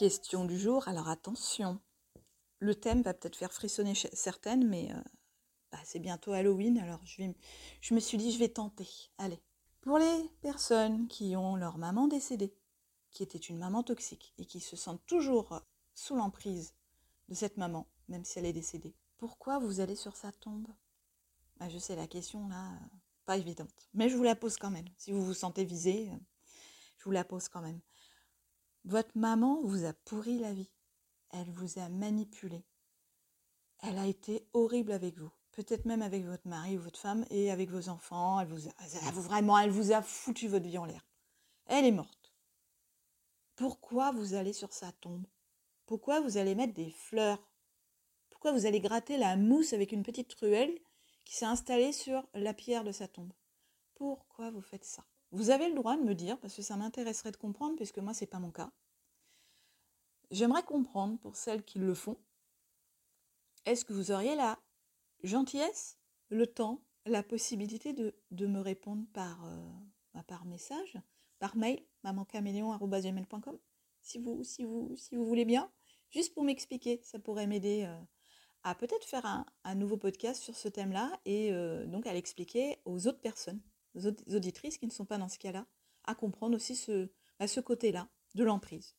Question du jour, alors attention. Le thème va peut-être faire frissonner certaines, mais euh, bah, c'est bientôt Halloween, alors je, me suis dit je vais tenter. Allez. Pour les personnes qui ont leur maman décédée, qui était une maman toxique et qui se sentent toujours sous l'emprise de cette maman, même si elle est décédée, pourquoi vous allez sur sa tombe? Bah, Je sais, la question là, euh, pas évidente, mais je vous la pose quand même. Si vous vous sentez visé, euh, je vous la pose quand même. Votre maman vous a pourri la vie. Elle vous a manipulé. Elle a été horrible avec vous. Peut-être même avec votre mari ou votre femme et avec vos enfants. Elle vous a, vraiment, elle vous a foutu votre vie en l'air. Elle est morte. Pourquoi vous allez sur sa tombe? Pourquoi vous allez mettre des fleurs? Pourquoi vous allez gratter la mousse avec une petite truelle qui s'est installée sur la pierre de sa tombe? Pourquoi vous faites ça? Vous avez le droit de me dire, parce que ça m'intéresserait de comprendre, puisque moi, ce n'est pas mon cas. J'aimerais comprendre, pour celles qui le font, est-ce que vous auriez la gentillesse, le temps, la possibilité de, me répondre par, euh, bah, par message, par mail, mamancaméléon.com, si vous, si, vous, si vous voulez bien, juste pour m'expliquer, ça pourrait m'aider euh, à peut-être faire un, nouveau podcast sur ce thème-là et euh, donc à l'expliquer aux autres personnes auditrices qui ne sont pas dans ce cas-là, à comprendre aussi ce, bah, ce côté-là de l'emprise.